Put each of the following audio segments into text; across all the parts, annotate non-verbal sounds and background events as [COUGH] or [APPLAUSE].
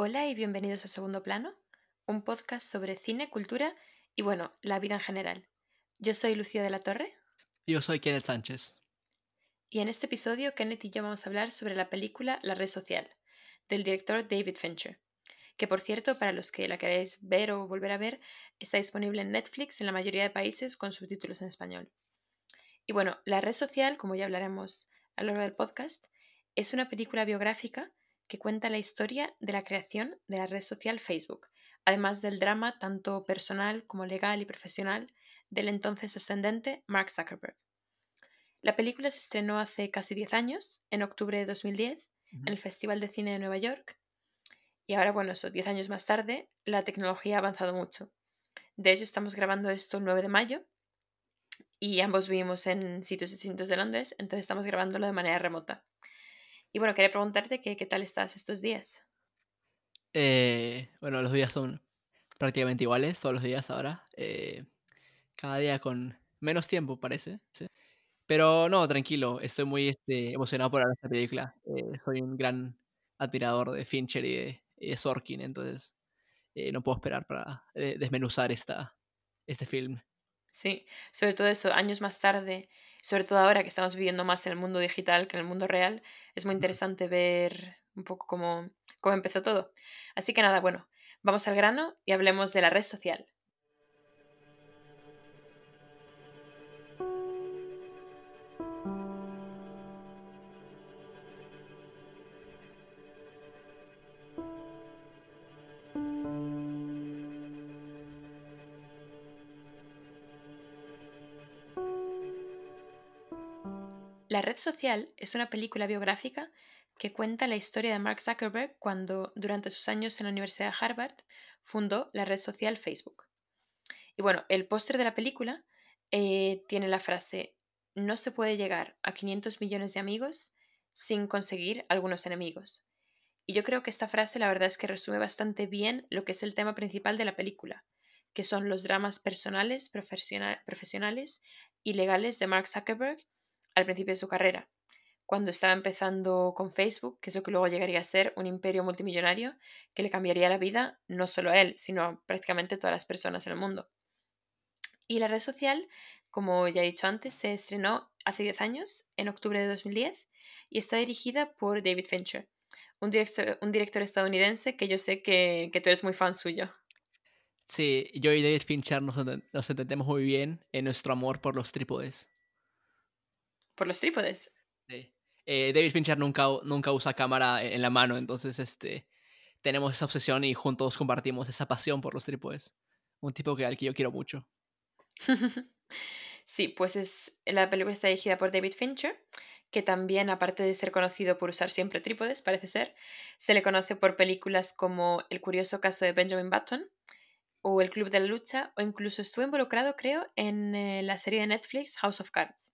Hola y bienvenidos a Segundo Plano, un podcast sobre cine, cultura y bueno, la vida en general. Yo soy Lucía de la Torre. Yo soy Kenneth Sánchez. Y en este episodio, Kenneth y yo vamos a hablar sobre la película La red social, del director David Fincher, que por cierto, para los que la queréis ver o volver a ver, está disponible en Netflix en la mayoría de países con subtítulos en español. Y bueno, La red social, como ya hablaremos a lo largo del podcast, es una película biográfica que cuenta la historia de la creación de la red social Facebook, además del drama tanto personal como legal y profesional del entonces ascendente Mark Zuckerberg. La película se estrenó hace casi 10 años, en octubre de 2010, en el Festival de Cine de Nueva York. Y ahora, bueno, eso, 10 años más tarde, la tecnología ha avanzado mucho. De hecho, estamos grabando esto el 9 de mayo y ambos vivimos en sitios distintos de Londres, entonces estamos grabándolo de manera remota. Y bueno, quería preguntarte qué tal estás estos días. Eh, bueno, los días son prácticamente iguales, todos los días ahora. Eh, cada día con menos tiempo, parece. Pero no, tranquilo, estoy muy este, emocionado por ver esta película. Eh, soy un gran admirador de Fincher y de, Sorkin, entonces no puedo esperar para desmenuzar esta, este film. Sí, sobre todo eso, años más tarde, sobre todo ahora que estamos viviendo más en el mundo digital que en el mundo real, es muy interesante ver un poco cómo, cómo empezó todo. Así que nada, bueno, vamos al grano y hablemos de la red social. La red social es una película biográfica que cuenta la historia de Mark Zuckerberg cuando, durante sus años en la Universidad de Harvard, fundó la red social Facebook. Y bueno, el póster de la película eh, tiene la frase, no se puede llegar a 500 millones de amigos sin conseguir algunos enemigos. Y yo creo que esta frase la verdad es que resume bastante bien lo que es el tema principal de la película, que son los dramas personales, profesionales y legales de Mark Zuckerberg al principio de su carrera, cuando estaba empezando con Facebook, que es lo que luego llegaría a ser un imperio multimillonario que le cambiaría la vida no solo a él, sino a prácticamente todas las personas en el mundo. Y la red social, como ya he dicho antes, se estrenó hace 10 años, en octubre de 2010, y está dirigida por David Fincher, un director, un director estadounidense que yo sé que, tú eres muy fan suyo. Sí, yo y David Fincher nos entendemos muy bien en nuestro amor por los trípodes por los trípodes. Sí. Eh, David Fincher nunca, nunca usa cámara en la mano, entonces este, tenemos esa obsesión y juntos compartimos esa pasión por los trípodes. Un tipo que, al que yo quiero mucho. [LAUGHS] sí, pues es, la película está dirigida por David Fincher, que también, aparte de ser conocido por usar siempre trípodes, parece ser, se le conoce por películas como El curioso caso de Benjamin Button o El Club de la Lucha, o incluso estuvo involucrado, creo, en eh, la serie de Netflix House of Cards.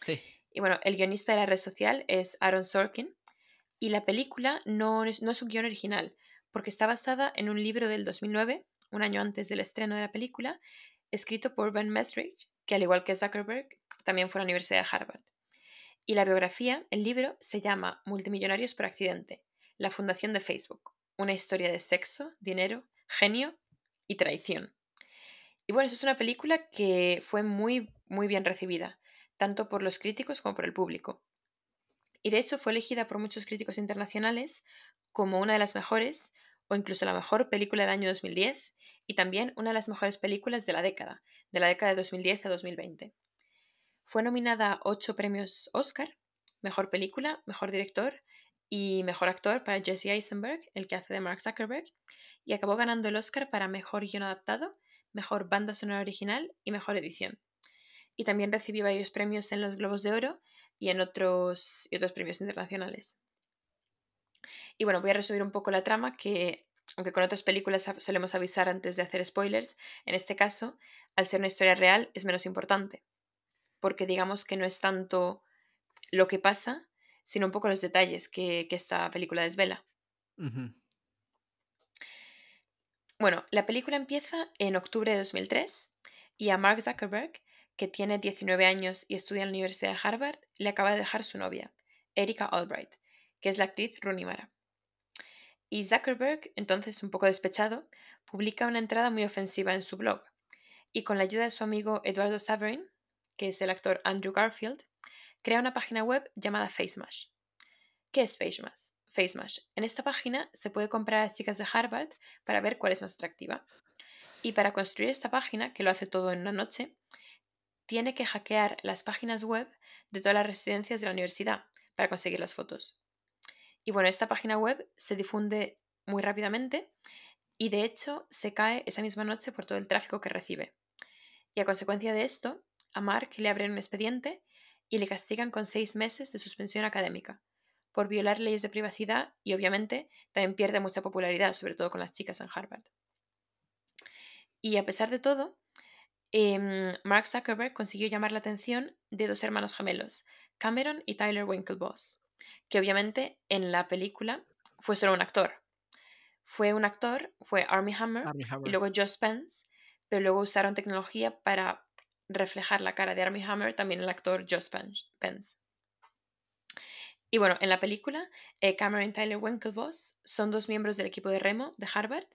Sí. Y bueno, el guionista de la red social es Aaron Sorkin y la película no es, no es un guion original porque está basada en un libro del 2009, un año antes del estreno de la película, escrito por Ben Mesrich, que al igual que Zuckerberg, también fue a la Universidad de Harvard. Y la biografía, el libro, se llama Multimillonarios por accidente, la fundación de Facebook, una historia de sexo, dinero, genio y traición. Y bueno, eso es una película que fue muy, muy bien recibida tanto por los críticos como por el público. Y de hecho fue elegida por muchos críticos internacionales como una de las mejores o incluso la mejor película del año 2010 y también una de las mejores películas de la década, de la década de 2010 a 2020. Fue nominada a ocho premios Oscar, Mejor Película, Mejor Director y Mejor Actor para Jesse Eisenberg, el que hace de Mark Zuckerberg, y acabó ganando el Oscar para Mejor Guión Adaptado, Mejor Banda Sonora Original y Mejor Edición y también recibió varios premios en los Globos de Oro y en otros, y otros premios internacionales. Y bueno, voy a resumir un poco la trama, que aunque con otras películas solemos avisar antes de hacer spoilers, en este caso, al ser una historia real, es menos importante, porque digamos que no es tanto lo que pasa, sino un poco los detalles que, esta película desvela. Bueno, la película empieza en octubre de 2003 y a Mark Zuckerberg que tiene 19 años y estudia en la Universidad de Harvard, le acaba de dejar su novia, Erika Albright, que es la actriz Rooney Mara. Y Zuckerberg, entonces un poco despechado, publica una entrada muy ofensiva en su blog. Y con la ayuda de su amigo Eduardo Saverin, que es el actor Andrew Garfield, crea una página web llamada FaceMash. ¿Qué es FaceMash? FaceMash. En esta página se puede comprar a las chicas de Harvard para ver cuál es más atractiva. Y para construir esta página, que lo hace todo en una noche, tiene que hackear las páginas web de todas las residencias de la universidad para conseguir las fotos. Y bueno, esta página web se difunde muy rápidamente y de hecho se cae esa misma noche por todo el tráfico que recibe. Y a consecuencia de esto, a Mark le abren un expediente y le castigan con seis meses de suspensión académica por violar leyes de privacidad y obviamente también pierde mucha popularidad, sobre todo con las chicas en Harvard. Y a pesar de todo, em, Mark Zuckerberg consiguió llamar la atención de dos hermanos gemelos, Cameron y Tyler Winklevoss, que obviamente en la película fue solo un actor. Fue un actor, fue Army Hammer, y luego Joe Spence, pero luego usaron tecnología para reflejar la cara de Army Hammer también el actor Joe Spence. Y bueno, en la película, eh, Cameron y Tyler Winklevoss son dos miembros del equipo de remo de Harvard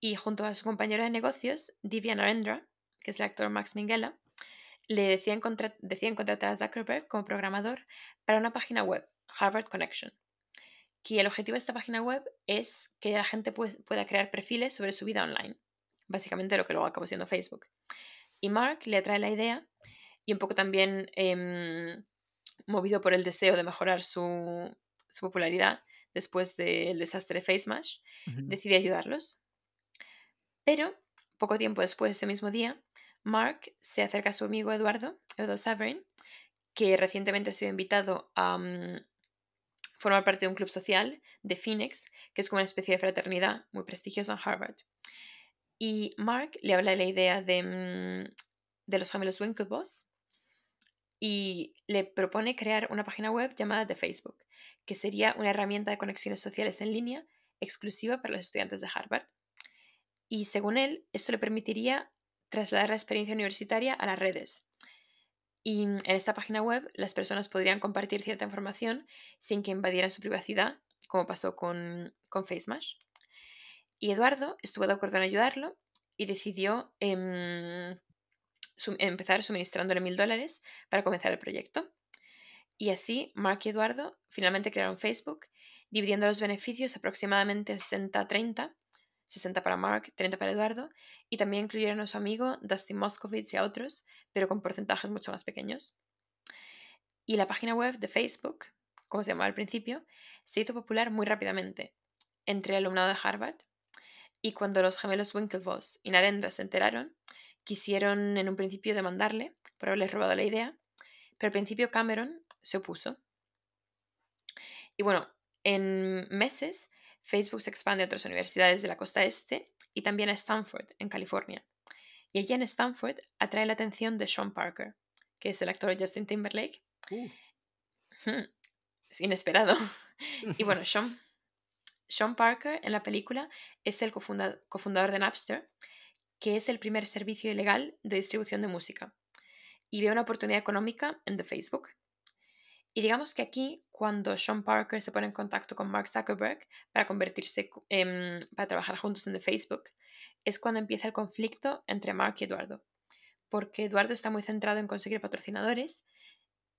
y junto a su compañero de negocios, Divya Narendra, que es el actor Max Minghella, le decían, contratar a Zuckerberg como programador para una página web, Harvard Connection. Que el objetivo de esta página web es que la gente pueda crear perfiles sobre su vida online. Básicamente lo que luego acabó siendo Facebook. Y Mark le atrae la idea y un poco también em, movido por el deseo de mejorar su, popularidad después del desastre de FaceMash, decide ayudarlos. Pero, poco tiempo después, ese mismo día, Mark se acerca a su amigo Eduardo, Eduardo Saverin, que recientemente ha sido invitado a mm, formar parte de un club social de Phoenix, que es como una especie de fraternidad muy prestigiosa en Harvard. Y Mark le habla de la idea de, mm, los gemelos Winklevoss y le propone crear una página web llamada The Facebook, que sería una herramienta de conexiones sociales en línea exclusiva para los estudiantes de Harvard. Y según él, esto le permitiría trasladar la experiencia universitaria a las redes. Y en esta página web las personas podrían compartir cierta información sin que invadieran su privacidad, como pasó con, con FaceMash. Y Eduardo estuvo de acuerdo en ayudarlo y decidió em, empezar suministrándole mil dólares para comenzar el proyecto. Y así, Mark y Eduardo finalmente crearon Facebook, dividiendo los beneficios aproximadamente 60-30, 60 para Mark, 30 para Eduardo, y también incluyeron a su amigo Dustin Moskovitz y a otros, pero con porcentajes mucho más pequeños. Y la página web de Facebook, como se llamaba al principio, se hizo popular muy rápidamente entre el alumnado de Harvard, y cuando los gemelos Winklevoss y Narendra se enteraron, Quisieron en un principio demandarle por haberles robado la idea, pero al principio Cameron se opuso. Y bueno, en meses Facebook se expande a otras universidades de la costa este y también a Stanford, en California. Y allí en Stanford atrae la atención de Sean Parker, que es el actor Justin Timberlake. Uh. Es inesperado. [LAUGHS] y bueno, Sean, Sean Parker en la película es el cofundador de Napster que es el primer servicio ilegal de distribución de música, y ve una oportunidad económica en The Facebook. Y digamos que aquí, cuando Sean Parker se pone en contacto con Mark Zuckerberg para convertirse, en, para trabajar juntos en Facebook, es cuando empieza el conflicto entre Mark y Eduardo. Porque Eduardo está muy centrado en conseguir patrocinadores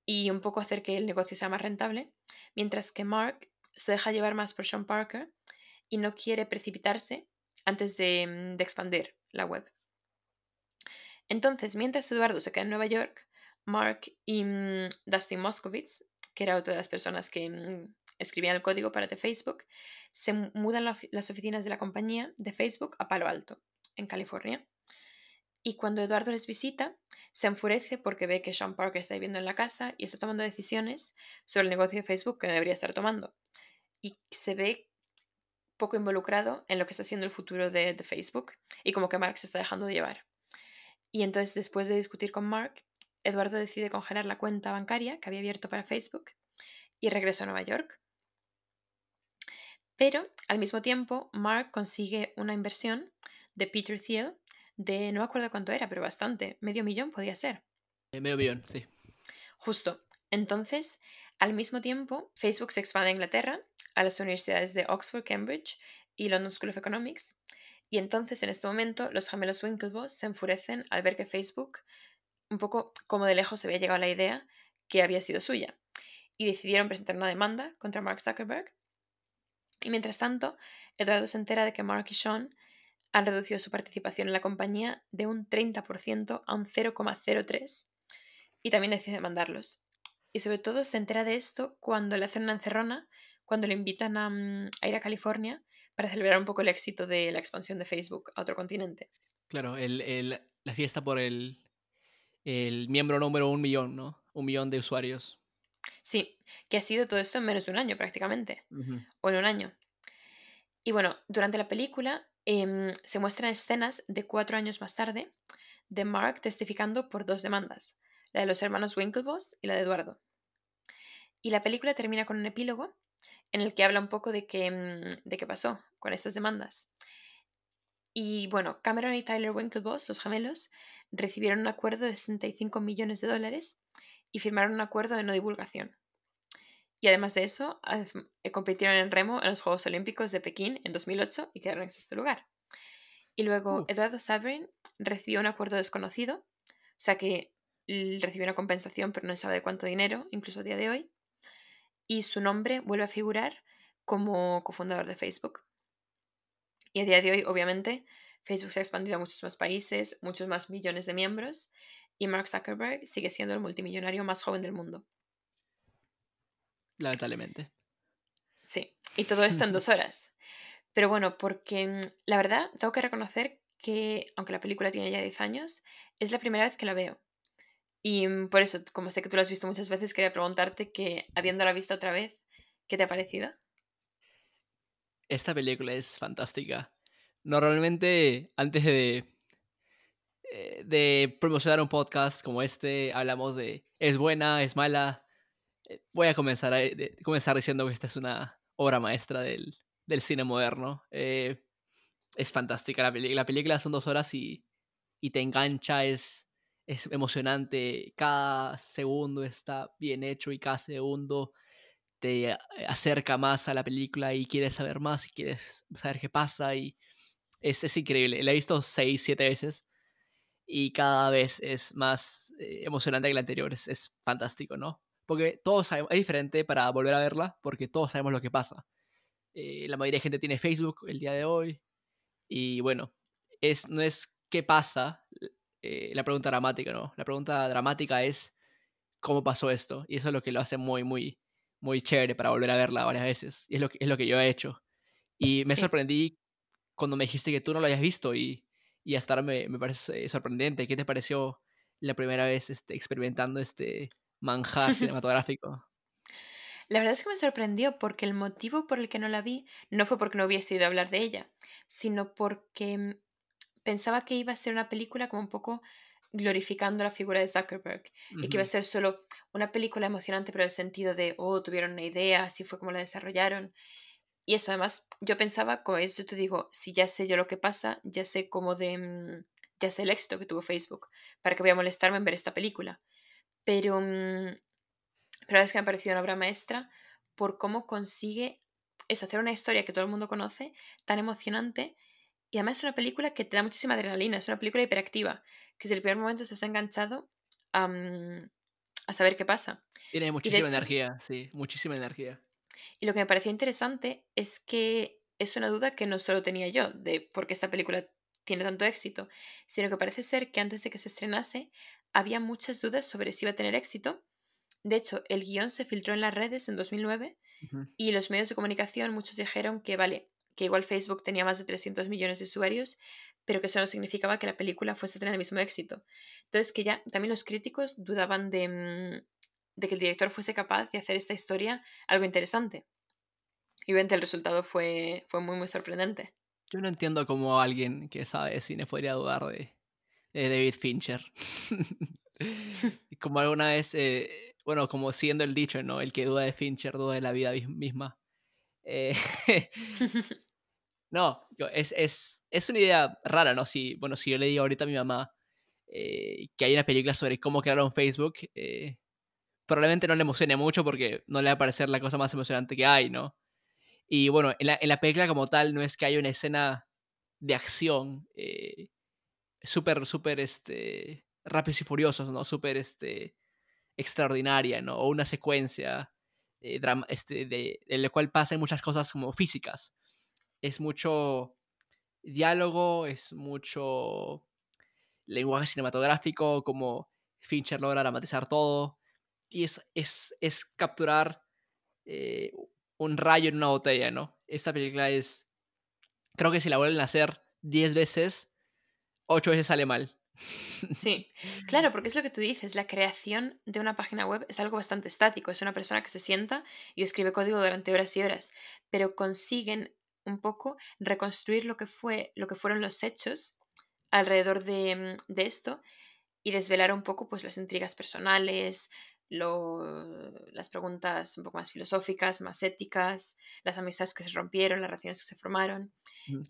y un poco hacer que el negocio sea más rentable, mientras que Mark se deja llevar más por Sean Parker y no quiere precipitarse antes de expandir la web. Entonces, mientras Eduardo se queda en Nueva York, Mark y mm, Dustin Moskovitz, que era otra de las personas que mm, escribían el código para Facebook, se mudan las oficinas de la compañía de Facebook a Palo Alto, en California. Y cuando Eduardo les visita, se enfurece porque ve que Sean Parker está viviendo en la casa y está tomando decisiones sobre el negocio de Facebook que debería estar tomando. Y se ve poco involucrado en lo que está haciendo el futuro de, Facebook y como que Mark se está dejando de llevar. Y entonces, después de discutir con Mark, Eduardo decide congelar la cuenta bancaria que había abierto para Facebook y regresa a Nueva York. Pero al mismo tiempo, Mark consigue una inversión de Peter Thiel de no me acuerdo cuánto era, pero bastante, medio millón podía ser. Eh, medio millón, sí. Justo. Entonces, al mismo tiempo, Facebook se expande a Inglaterra, a las universidades de Oxford, Cambridge y London School of Economics. Y entonces, en este momento, los gemelos Winklevoss se enfurecen al ver que Facebook, un poco como de lejos se había llegado a la idea que había sido suya, y decidieron presentar una demanda contra Mark Zuckerberg. Y mientras tanto, Eduardo se entera de que Mark y Sean han reducido su participación en la compañía de un 30% a un 0,03 y también decide demandarlos. Y sobre todo se entera de esto cuando le hacen una encerrona, cuando le invitan a, mm, ir a California para celebrar un poco el éxito de la expansión de Facebook a otro continente. Claro, la fiesta por el, el miembro número un millón, ¿no? Un millón de usuarios. Sí, que ha sido todo esto en menos de un año prácticamente, o en un año. Y bueno, durante la película em, se muestran escenas de cuatro años más tarde de Mark testificando por dos demandas, la de los hermanos Winklevoss y la de Eduardo. Y la película termina con un epílogo en el que habla un poco de qué, mm, de qué pasó con estas demandas. Y bueno, Cameron y Tyler Winklevoss, los gemelos, recibieron un acuerdo de 65 millones de dólares y firmaron un acuerdo de no divulgación. Y además de eso, eh, compitieron en remo en los Juegos Olímpicos de Pekín en 2008 y quedaron en sexto lugar. Y luego Eduardo Saverin recibió un acuerdo desconocido, o sea que recibió una compensación, pero no se sabe de cuánto dinero, incluso a día de hoy. Y su nombre vuelve a figurar como cofundador de Facebook. Y a día de hoy, obviamente, Facebook se ha expandido a muchos más países, muchos más millones de miembros, y Mark Zuckerberg sigue siendo el multimillonario más joven del mundo. Lamentablemente. Sí, y todo esto en dos [LAUGHS] horas. Pero bueno, porque mm, la verdad, tengo que reconocer que, aunque la película tiene ya 10 años, es la primera vez que la veo. Y mm, por eso, como sé que tú la has visto muchas veces, quería preguntarte que, habiéndola visto otra vez, ¿qué te ha parecido? Esta película es fantástica. Normalmente, antes de, eh, de promocionar un podcast como este, hablamos de es buena, es mala, eh, voy a comenzar, a, comenzar diciendo que esta es una obra maestra del, del cine moderno. Eh, es fantástica la película. La película son dos horas y, y te engancha, es, es emocionante. Cada segundo está bien hecho y cada segundo te acerca más a la película y quieres saber más y quieres saber qué pasa. Y es, es increíble. La he visto seis, siete veces y cada vez es más eh, emocionante que la anterior. Es, es fantástico, ¿no? porque todos sabemos, es diferente para volver a verla, porque todos sabemos lo que pasa. Eh, la mayoría de gente tiene Facebook el día de hoy, y bueno, es, no es qué pasa eh, la pregunta dramática, ¿no? La pregunta dramática es cómo pasó esto, y eso es lo que lo hace muy, muy, muy chévere para volver a verla varias veces, y es lo que, es lo que yo he hecho. Y me sorprendí cuando me dijiste que tú no lo habías visto, y, y hasta ahora me, me parece sorprendente. ¿Qué te pareció la primera vez este, experimentando este, manjar [LAUGHS] cinematográfico. La verdad es que me sorprendió porque el motivo por el que no la vi no fue porque no hubiese ido a hablar de ella, sino porque mm, pensaba que iba a ser una película como un poco glorificando la figura de Zuckerberg y que iba a ser solo una película emocionante pero el sentido de, oh, tuvieron una idea, así fue como la desarrollaron. Y eso además, yo pensaba, como yo te digo, si ya sé yo lo que pasa, ya sé cómo de, mm, ya sé el éxito que tuvo Facebook, para que voy a molestarme en ver esta película. Pero, mm, pero es que me ha parecido una obra maestra por cómo consigue eso, hacer una historia que todo el mundo conoce, tan emocionante, y además es una película que te da muchísima adrenalina, es una película hiperactiva, que desde el primer momento se ha enganchado a, a saber qué pasa. Tiene muchísima energía, sí, muchísima energía. Y lo que me pareció interesante es que es una duda que no solo tenía yo de por qué esta película tiene tanto éxito, sino que parece ser que antes de que se estrenase había muchas dudas sobre si iba a tener éxito. De hecho, el guion se filtró en las redes en 2009 y los medios de comunicación muchos dijeron que vale, que igual Facebook tenía más de 300 millones de usuarios, pero que eso no significaba que la película fuese a tener el mismo éxito. Entonces que ya también los críticos dudaban de, mm, de que el director fuese capaz de hacer esta historia algo interesante. Y obviamente el resultado fue, fue muy muy sorprendente. Yo no entiendo cómo alguien que sabe de cine podría dudar de, David Fincher. [LAUGHS] como alguna vez, eh, bueno, como siendo el dicho, ¿no? El que duda de Fincher duda de la vida misma. Eh, [LAUGHS] [LAUGHS] no, es, es, es, una idea rara, ¿no? Si, bueno, si yo le digo ahorita a mi mamá eh, que hay una película sobre cómo crear un Facebook, probablemente no le emocione mucho porque no le va a parecer la cosa más emocionante que hay, ¿no? Y bueno, en la, película como tal no es que haya una escena de acción eh, súper, súper, este, rápidos y furiosos, ¿no? Súper, este, extraordinaria, ¿no? O una secuencia eh, drama, este, de, en la cual pasan muchas cosas como físicas. Es mucho diálogo, es mucho lenguaje cinematográfico, como Fincher logra dramatizar todo. Y es, es, es capturar eh, un rayo en una botella, ¿no? Esta película es. Creo que si la vuelven a hacer 10 veces, 8 veces sale mal. Sí, claro, porque es lo que tú dices, la creación de una página web es algo bastante estático, es una persona que se sienta y escribe código durante horas y horas, pero consiguen un poco reconstruir lo que fue, lo que fueron los hechos alrededor de, mm, de esto y desvelar un poco pues las intrigas personales, lo, las preguntas un poco más filosóficas, más éticas, las amistades que se rompieron, las relaciones que se formaron.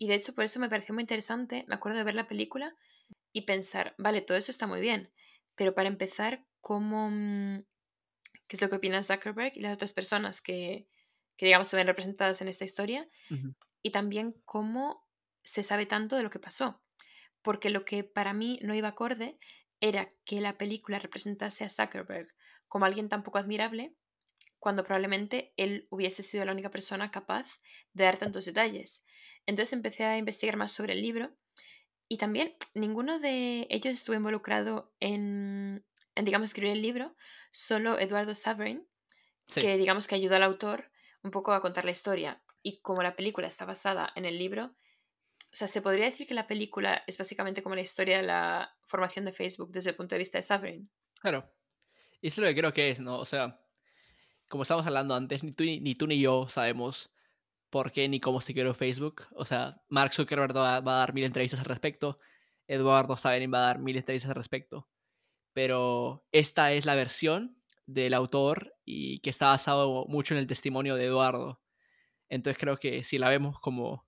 Y de hecho por eso me pareció muy interesante, me acuerdo de ver la película y pensar, vale, todo eso está muy bien, pero para empezar, ¿cómo, mm, ¿qué es lo que opinan Zuckerberg y las otras personas que, que digamos, se ven representadas en esta historia? Y también cómo se sabe tanto de lo que pasó. Porque lo que para mí no iba acorde era que la película representase a Zuckerberg como alguien tan poco admirable, cuando probablemente él hubiese sido la única persona capaz de dar tantos detalles. Entonces empecé a investigar más sobre el libro y también ninguno de ellos estuvo involucrado en, digamos, escribir el libro, solo Eduardo Saverin, que digamos que ayudó al autor un poco a contar la historia. Y como la película está basada en el libro, o sea, se podría decir que la película es básicamente como la historia de la formación de Facebook desde el punto de vista de Saverin. Claro. Y eso es lo que creo que es, ¿no? O sea, como estábamos hablando antes, ni tú ni, tú, ni yo sabemos por qué ni cómo se creó Facebook. O sea, Mark Zuckerberg va, a dar mil entrevistas al respecto, Eduardo Saverin va a dar mil entrevistas al respecto. Pero esta es la versión del autor y que está basado mucho en el testimonio de Eduardo. Entonces creo que si la vemos como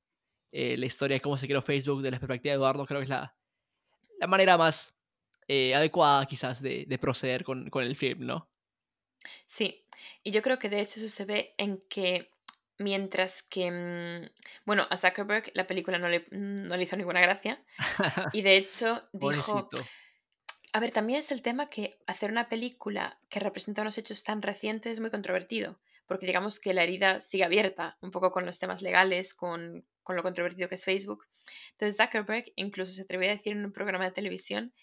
eh, la historia de cómo se creó Facebook de la perspectiva de Eduardo, creo que es la, la manera más eh, adecuada quizás de, de proceder con, con, el film, ¿no? Sí, y yo creo que de hecho eso se ve en que Mientras que, mm, bueno, a Zuckerberg la película no le, no le hizo ninguna gracia. Y de hecho [LAUGHS] dijo... A ver, también es el tema que hacer una película que representa unos hechos tan recientes es muy controvertido, porque digamos que la herida sigue abierta, un poco con los temas legales, con, con lo controvertido que es Facebook. Entonces Zuckerberg incluso se atrevió a decir en un programa de televisión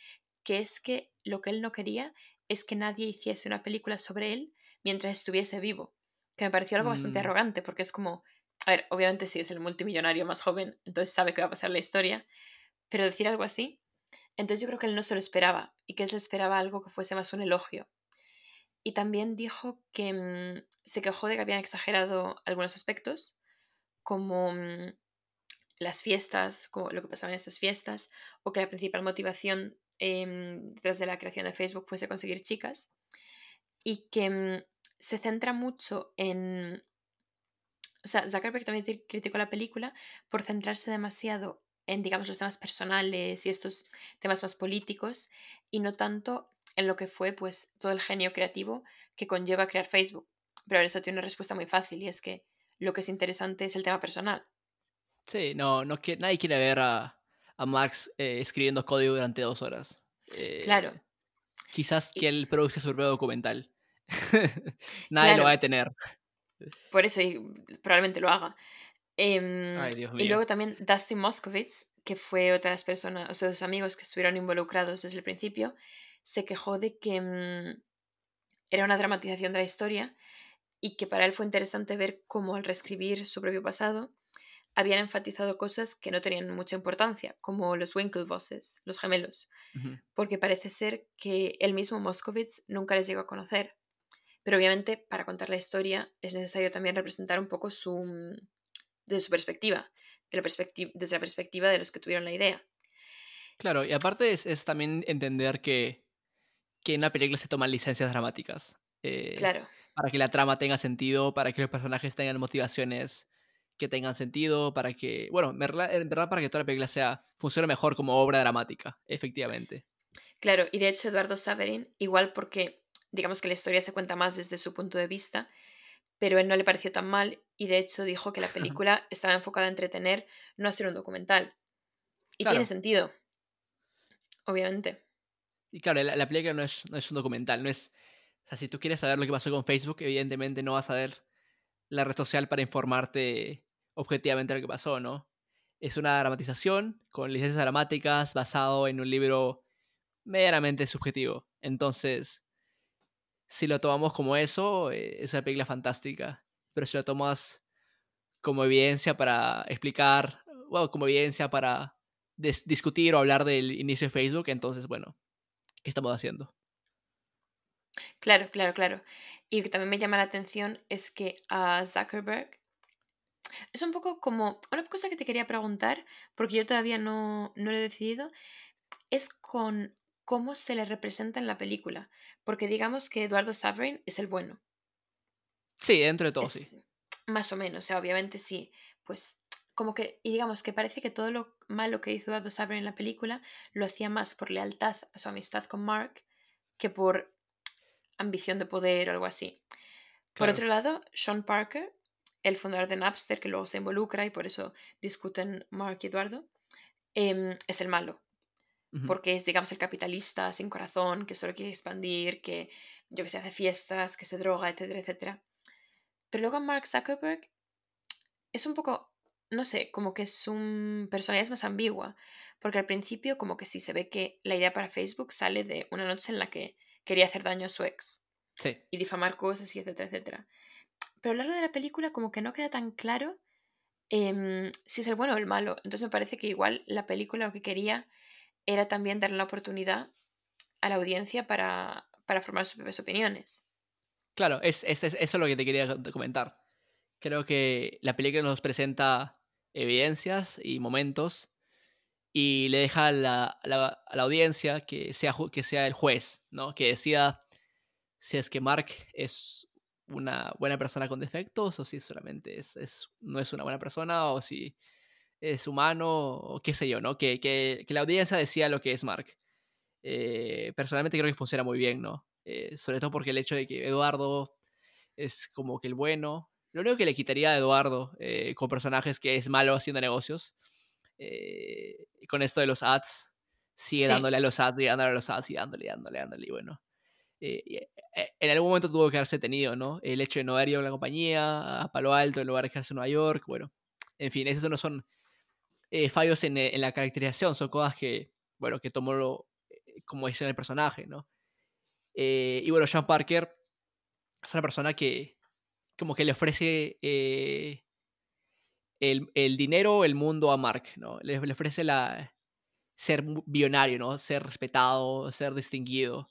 que es que lo que él no quería es que nadie hiciese una película sobre él mientras estuviese vivo que me pareció algo bastante mm. arrogante, porque es como, a ver, obviamente sí es el multimillonario más joven, entonces sabe que va a pasar la historia, pero decir algo así, entonces yo creo que él no se lo esperaba y que él se esperaba algo que fuese más un elogio. Y también dijo que mm, se quejó de que habían exagerado algunos aspectos, como mm, las fiestas, como lo que pasaba en estas fiestas, o que la principal motivación eh, detrás de la creación de Facebook fuese conseguir chicas, y que se centra mucho en... O sea, Zuckerberg también criticó la película por centrarse demasiado en, digamos, los temas personales y estos temas más políticos y no tanto en lo que fue, pues, todo el genio creativo que conlleva crear Facebook. Pero eso tiene una respuesta muy fácil y es que lo que es interesante es el tema personal. Sí, no, no nadie quiere ver a, a Max eh, escribiendo código durante dos horas. claro. Eh, quizás que él produzca su propio documental. [LAUGHS] Nadie lo va a detener. Por eso, y probablemente lo haga. Em, y luego también Dustin Moskovitz, que fue otra de las personas, o sea, los amigos que estuvieron involucrados desde el principio, se quejó de que mm, era una dramatización de la historia y que para él fue interesante ver cómo al reescribir su propio pasado habían enfatizado cosas que no tenían mucha importancia, como los Winklevosses, los gemelos, porque parece ser que el mismo Moskovitz nunca les llegó a conocer pero obviamente para contar la historia es necesario también representar un poco su, mm, desde su perspectiva, de la desde la perspectiva de los que tuvieron la idea. Claro, y aparte es, también entender que, que, en la película se toman licencias dramáticas. Eh, claro. Para que la trama tenga sentido, para que los personajes tengan motivaciones que tengan sentido, para que, bueno, en verdad, para que toda la película sea, funcione mejor como obra dramática, efectivamente. Claro, y de hecho Eduardo Saverin, igual porque digamos que la historia se cuenta más desde su punto de vista, pero él no le pareció tan mal y de hecho dijo que la [LAUGHS] película estaba enfocada a entretener, no a ser un documental. Y tiene sentido, obviamente. Y claro, la, película no es, no es un documental, no es... O sea, si tú quieres saber lo que pasó con Facebook, evidentemente no vas a ver la red social para informarte objetivamente lo que pasó, ¿no? Es una dramatización con licencias dramáticas basado en un libro meramente subjetivo. Entonces, si lo tomamos como eso, eh, es una película fantástica. Pero si lo tomas como evidencia para explicar, bueno, como evidencia para discutir o hablar del inicio de Facebook, entonces, bueno, ¿qué estamos haciendo? Claro, claro, claro. Y lo que también me llama la atención es que a Zuckerberg es un poco como una cosa que te quería preguntar, porque yo todavía no, no lo he decidido, es con cómo se le representa en la película. Porque digamos que Eduardo Saverin es el bueno. Sí, entre todos, sí. Más o menos, o sea, obviamente sí. Pues como que, y digamos que parece que todo lo malo que hizo Eduardo Saverin en la película lo hacía más por lealtad a su amistad con Mark que por ambición de poder o algo así. Por otro lado, Sean Parker, el fundador de Napster, que luego se involucra y por eso discuten Mark y Eduardo, em, es el malo porque es, digamos, el capitalista sin corazón, que solo quiere expandir, que yo que sé, hace fiestas, que se droga, etcétera, etcétera. Pero luego Mark Zuckerberg es un poco, no sé, como que es un personalidad más ambigua, porque al principio como que sí se ve que la idea para Facebook sale de una noche en la que quería hacer daño a su ex y difamar cosas y etcétera, etcétera. Pero a lo largo de la película como que no queda tan claro em, si es el bueno o el malo. Entonces me parece que igual la película lo que quería era también darle la oportunidad a la audiencia para, formar sus propias opiniones. Claro, es, eso es lo que te quería comentar. Creo que la película nos presenta evidencias y momentos y le deja a la, audiencia que sea, que sea el juez, ¿no? Que decida si es que Mark es una buena persona con defectos o si solamente es, no es una buena persona o si es humano, o qué sé yo, ¿no? Que, que, que la audiencia decía lo que es Mark. Eh, personalmente creo que funciona muy bien, ¿no? Eh, sobre todo porque el hecho de que Eduardo es como que el bueno. Lo único que le quitaría a Eduardo eh, con personajes que es malo haciendo negocios, con esto de los ads, sigue dándole a los ads y dándole a los ads y dándole, dándole, dándole, y bueno. En algún momento tuvo que haberse tenido, ¿no? El hecho de no haber ido a la compañía, a Palo Alto, en lugar de quedarse en Nueva York, bueno. En fin, esos no son eh, fallos en, la caracterización, son cosas que, bueno, que tomó eh, como en el personaje, ¿no? Eh, y bueno, Sean Parker es una persona que como que le ofrece el, el, dinero, el mundo a Mark, ¿no? Le, ofrece la, ser billonario, ¿no? Ser respetado, ser distinguido.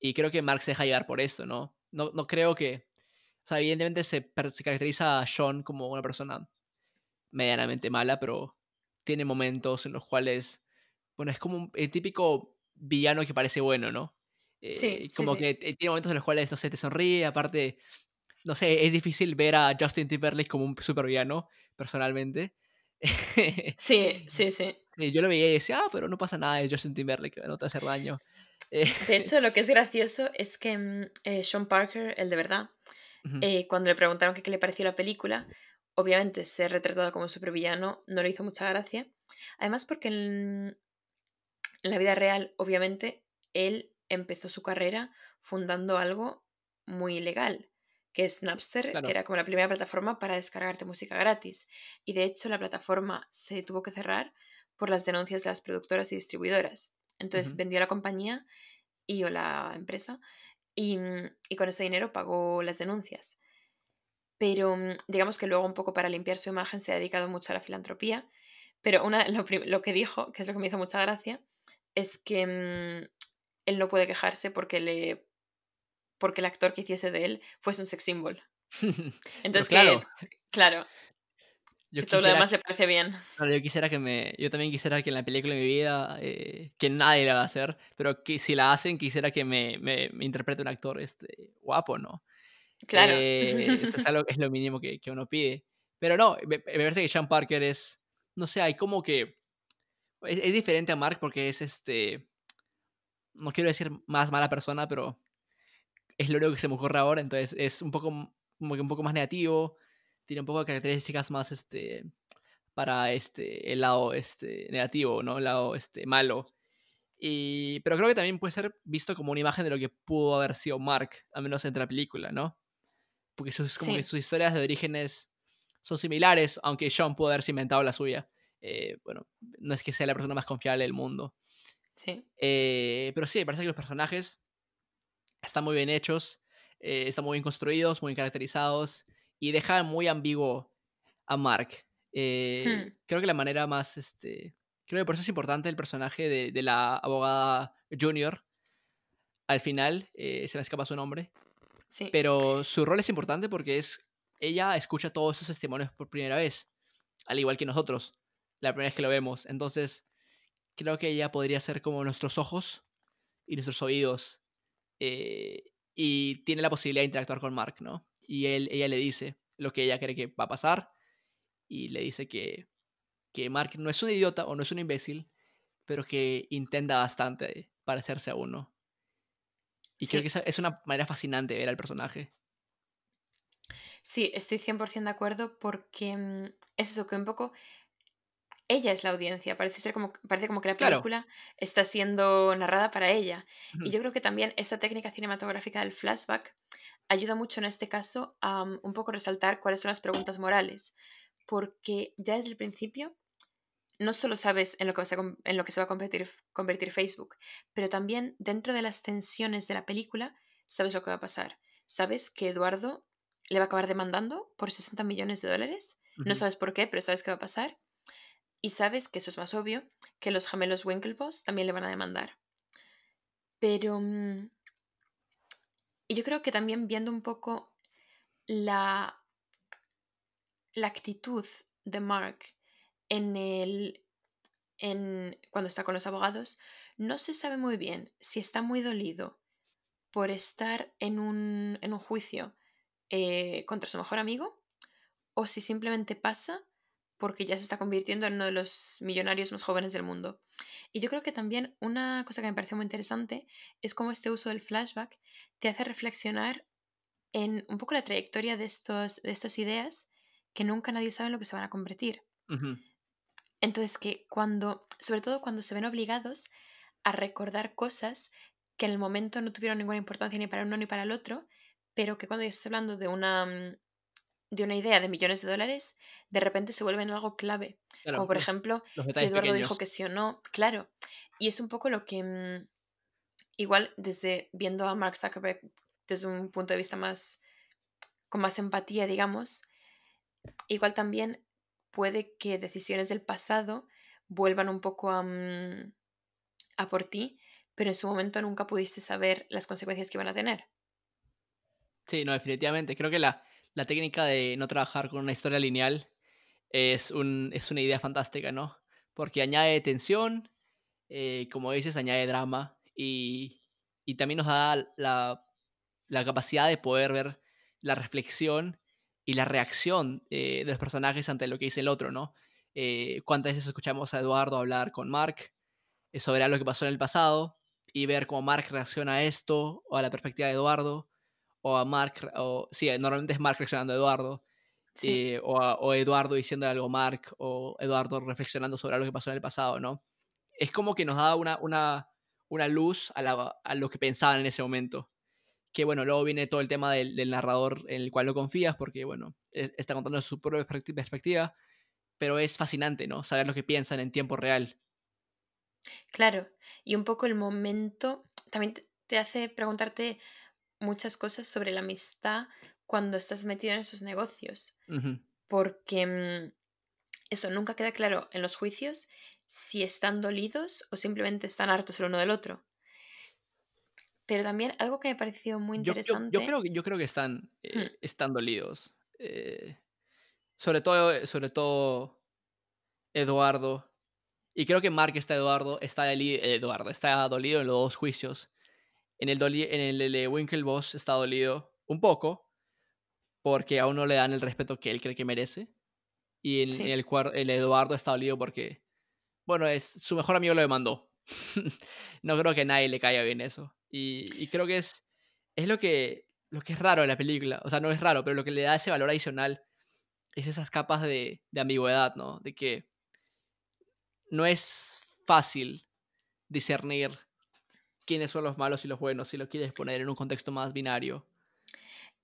Y creo que Mark se deja llevar por esto, ¿no? No, no creo que... O sea, evidentemente se, se caracteriza a Sean como una persona medianamente mala, pero tiene momentos en los cuales, bueno, es como el típico villano que parece bueno, ¿no? sí, eh, como que tiene momentos en los cuales, no sé, te sonríe, aparte, no sé, es difícil ver a Justin Timberlake como un supervillano, personalmente. Sí, [LAUGHS] sí, sí. Yo lo veía y decía, ah, pero no pasa nada de Justin Timberlake, no te hace daño. De [LAUGHS] hecho, lo que es gracioso es que mm, eh, Sean Parker, el de verdad, eh, cuando le preguntaron qué le pareció la película, obviamente ser retratado como supervillano no le hizo mucha gracia. Además porque en, la vida real, obviamente, él empezó su carrera fundando algo muy ilegal, que es Napster, que era como la primera plataforma para descargarte música gratis. Y de hecho la plataforma se tuvo que cerrar por las denuncias de las productoras y distribuidoras. Entonces vendió la compañía y o la empresa y, y con ese dinero pagó las denuncias pero mm, digamos que luego un poco para limpiar su imagen se ha dedicado mucho a la filantropía. Pero una, lo, que dijo, que es lo que me hizo mucha gracia, es que mm, él no puede quejarse porque, le, porque el actor que hiciese de él fuese un sex symbol. [LAUGHS] Entonces, claro, claro. Que todo lo demás le parece bien. yo quisiera que me. Yo también quisiera que en la película de mi vida. Eh, que nadie la va a hacer. Pero que si la hacen, quisiera que me, me, me interprete un actor este, guapo, ¿no? Claro. Eh, eso es, algo, [LAUGHS] es lo mínimo que, que, uno pide. Pero no, me, parece que Sean Parker es, no sé, hay como que... Es, diferente a Mark porque es este... No quiero decir más mala persona, pero es lo único que se me ocurre ahora, entonces es un poco como que un poco más negativo, tiene un poco de características más este, para este, el lado este, negativo, ¿no? El lado este, malo. Y, pero creo que también puede ser visto como una imagen de lo que pudo haber sido Mark, al menos entre la película, ¿no? Porque sus, como que sus historias de orígenes son similares, aunque Sean pudo haberse inventado la suya. Eh, bueno, no es que sea la persona más confiable del mundo. Sí. Eh, pero sí, parece que los personajes están muy bien hechos, eh, están muy bien construidos, muy bien caracterizados y dejan muy ambiguo a Mark. Hmm. Creo que la manera más, este, creo que por eso es importante el personaje de, la abogada Junior. Al final, se me escapa su nombre. Sí. Pero su rol es importante porque es ella escucha todos esos testimonios por primera vez, al igual que nosotros, la primera vez que lo vemos. Entonces, creo que ella podría ser como nuestros ojos y nuestros oídos. Eh, y tiene la posibilidad de interactuar con Mark, ¿no? Y él, ella le dice lo que ella cree que va a pasar. Y le dice que, que Mark no es un idiota o no es un imbécil, pero que intenta bastante parecerse a uno. Y creo que es una manera fascinante de ver al personaje. Sí, estoy 100% de acuerdo porque mm, es eso que un poco ella es la audiencia, parece ser como parece como que la película está siendo narrada para ella. Y yo creo que también esta técnica cinematográfica del flashback ayuda mucho en este caso a mm, un poco resaltar cuáles son las preguntas morales, porque ya desde el principio no solo sabes en lo que, en lo que se va a convertir, convertir Facebook, pero también dentro de las tensiones de la película sabes lo que va a pasar. Sabes que Eduardo le va a acabar demandando por 60 millones de dólares. No sabes por qué, pero sabes qué va a pasar. Y sabes que eso es más obvio, que los gemelos Winklevoss también le van a demandar. Pero... Mm, yo creo que también viendo un poco la, la actitud de Mark en el, en, cuando está con los abogados, no se sabe muy bien si está muy dolido por estar en un, en un juicio eh, contra su mejor amigo o si simplemente pasa porque ya se está convirtiendo en uno de los millonarios más jóvenes del mundo. Y yo creo que también una cosa que me pareció muy interesante es cómo este uso del flashback te hace reflexionar en un poco la trayectoria de, estos, de estas ideas que nunca nadie sabe en lo que se van a convertir. Entonces que cuando, sobre todo cuando se ven obligados a recordar cosas que en el momento no tuvieron ninguna importancia ni para uno ni para el otro, pero que cuando ya estás hablando de una, mm, de una idea de millones de dólares, de repente se vuelven algo clave. Como por ejemplo, si Eduardo dijo que sí o no, claro. Y es un poco lo que, mm, igual desde viendo a Mark Zuckerberg desde un punto de vista más, con más empatía, digamos, igual también puede que decisiones del pasado vuelvan un poco a, mm, a por ti, pero en su momento nunca pudiste saber las consecuencias que iban a tener. Sí, no, definitivamente. Creo que la, la técnica de no trabajar con una historia lineal es, un, es una idea fantástica, ¿no? Porque añade tensión, eh, como dices, añade drama y, y también nos da la, la, capacidad de poder ver la reflexión y la reacción eh, de los personajes ante lo que dice el otro, ¿no? Eh, ¿Cuántas veces escuchamos a Eduardo hablar con Mark sobre lo que pasó en el pasado y ver cómo Mark reacciona a esto o a la perspectiva de Eduardo? O a Mark, o sí, normalmente es Mark reaccionando a Eduardo, eh, o, o, Eduardo diciendo algo a Mark, o Eduardo reflexionando sobre algo que pasó en el pasado, ¿no? Es como que nos da una, una, una luz a, a, lo que pensaban en ese momento. Que bueno, luego viene todo el tema del, del narrador en el cual lo confías, porque bueno, e, está contando su propia perspectiva, pero es fascinante, ¿no? Saber lo que piensan en tiempo real. Claro, y un poco el momento también te hace preguntarte muchas cosas sobre la amistad cuando estás metido en esos negocios. Porque mm, eso nunca queda claro en los juicios si están dolidos o simplemente están hartos el uno del otro. Pero también algo que me pareció muy interesante. Yo, creo, yo creo que están, eh, hmm. están dolidos. Eh, sobre todo, sobre todo Eduardo. Y creo que Mark está Eduardo, está Eduardo, está dolido en los dos juicios. En el, en el de Winklevoss está dolido un poco, porque aún no le dan el respeto que él cree que merece. Y en, el, el Eduardo está dolido porque, bueno, es, su mejor amigo lo demandó. [LAUGHS] no creo que a nadie le caiga bien eso. Y, creo que es, es lo que lo que es raro de la película. O sea, no es raro, pero lo que le da ese valor adicional es esas capas de, de ambigüedad, ¿no? De que no es fácil discernir quiénes son los malos y los buenos si lo quieres poner en un contexto más binario.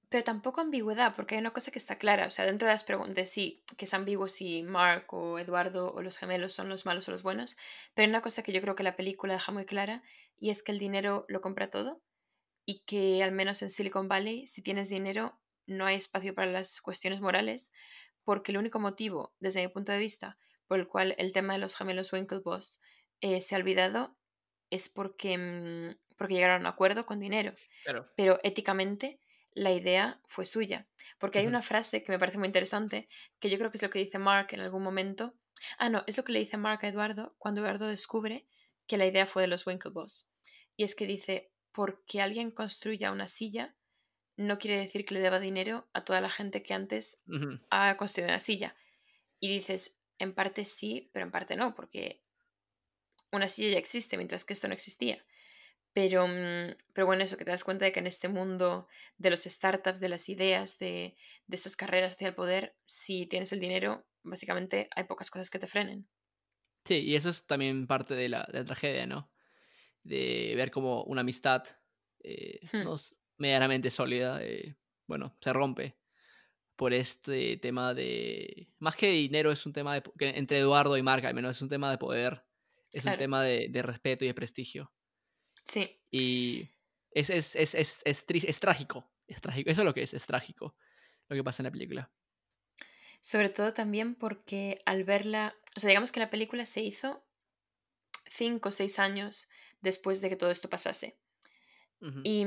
Pero tampoco ambigüedad, porque hay una cosa que está clara. O sea, dentro de las preguntas, sí, que es ambiguo si Mark o Eduardo o los gemelos son los malos o los buenos. Pero hay una cosa que yo creo que la película deja muy clara y es que el dinero lo compra todo y que al menos en Silicon Valley, si tienes dinero, no hay espacio para las cuestiones morales, porque el único motivo, desde mi punto de vista, por el cual el tema de los gemelos Winklevoss eh, se ha olvidado es porque, mm, porque llegaron a un acuerdo con dinero. Pero éticamente la idea fue suya. Porque hay una frase que me parece muy interesante, que yo creo que es lo que dice Mark en algún momento. Ah, no, es lo que le dice Mark a Eduardo cuando Eduardo descubre que la idea fue de los Winklevoss. Y es que dice, porque alguien construya una silla, no quiere decir que le deba dinero a toda la gente que antes ha construido una silla. Y dices, en parte sí, pero en parte no, porque una silla ya existe, mientras que esto no existía. Pero, mm, pero bueno, eso que te das cuenta de que en este mundo de los startups, de las ideas, de, de esas carreras hacia el poder, si tienes el dinero, básicamente hay pocas cosas que te frenen. Sí, y eso es también parte de la, tragedia, ¿no? De ver como una amistad eh, hmm. medianamente sólida, eh, bueno, se rompe por este tema de... Más que dinero, es un tema de... entre Eduardo y Marca, al menos es un tema de poder, es un tema de, de respeto y de prestigio. Sí. Y es, es, es, es, es, trágico. Es trágico. Eso es lo que es, es trágico. Lo que pasa en la película. Sobre todo también porque al verla. O sea, digamos que la película se hizo cinco o seis años después de que todo esto pasase. y,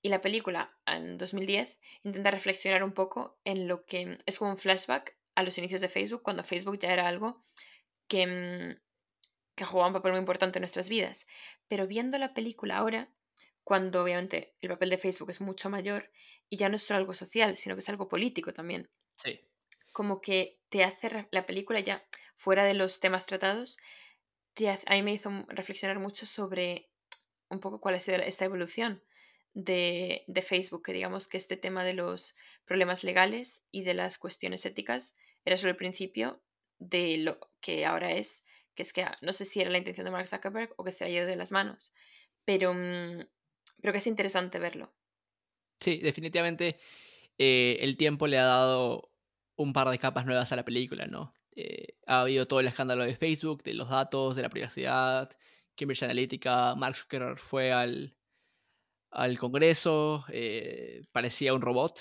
y, la película, en 2010, intenta reflexionar un poco en lo que es como un flashback a los inicios de Facebook, cuando Facebook ya era algo que, mm, que jugaba un papel muy importante en nuestras vidas. Pero viendo la película ahora, cuando obviamente el papel de Facebook es mucho mayor y ya no es solo algo social, sino que es algo político también. Sí. Como que te hace la película ya fuera de los temas tratados, te a mí me hizo reflexionar mucho sobre un poco cuál ha sido esta evolución de, de Facebook, que digamos que este tema de los problemas legales y de las cuestiones éticas era solo el principio de lo que ahora es que es que ah, no sé si era la intención de Mark Zuckerberg o que se ha ido de las manos, pero, mm, pero que es interesante verlo. Sí, definitivamente eh, el tiempo le ha dado un par de capas nuevas a la película, ¿no? Eh, ha habido todo el escándalo de Facebook, de los datos, de la privacidad, Cambridge Analytica, Mark Zuckerberg fue al, al Congreso, eh, parecía un robot,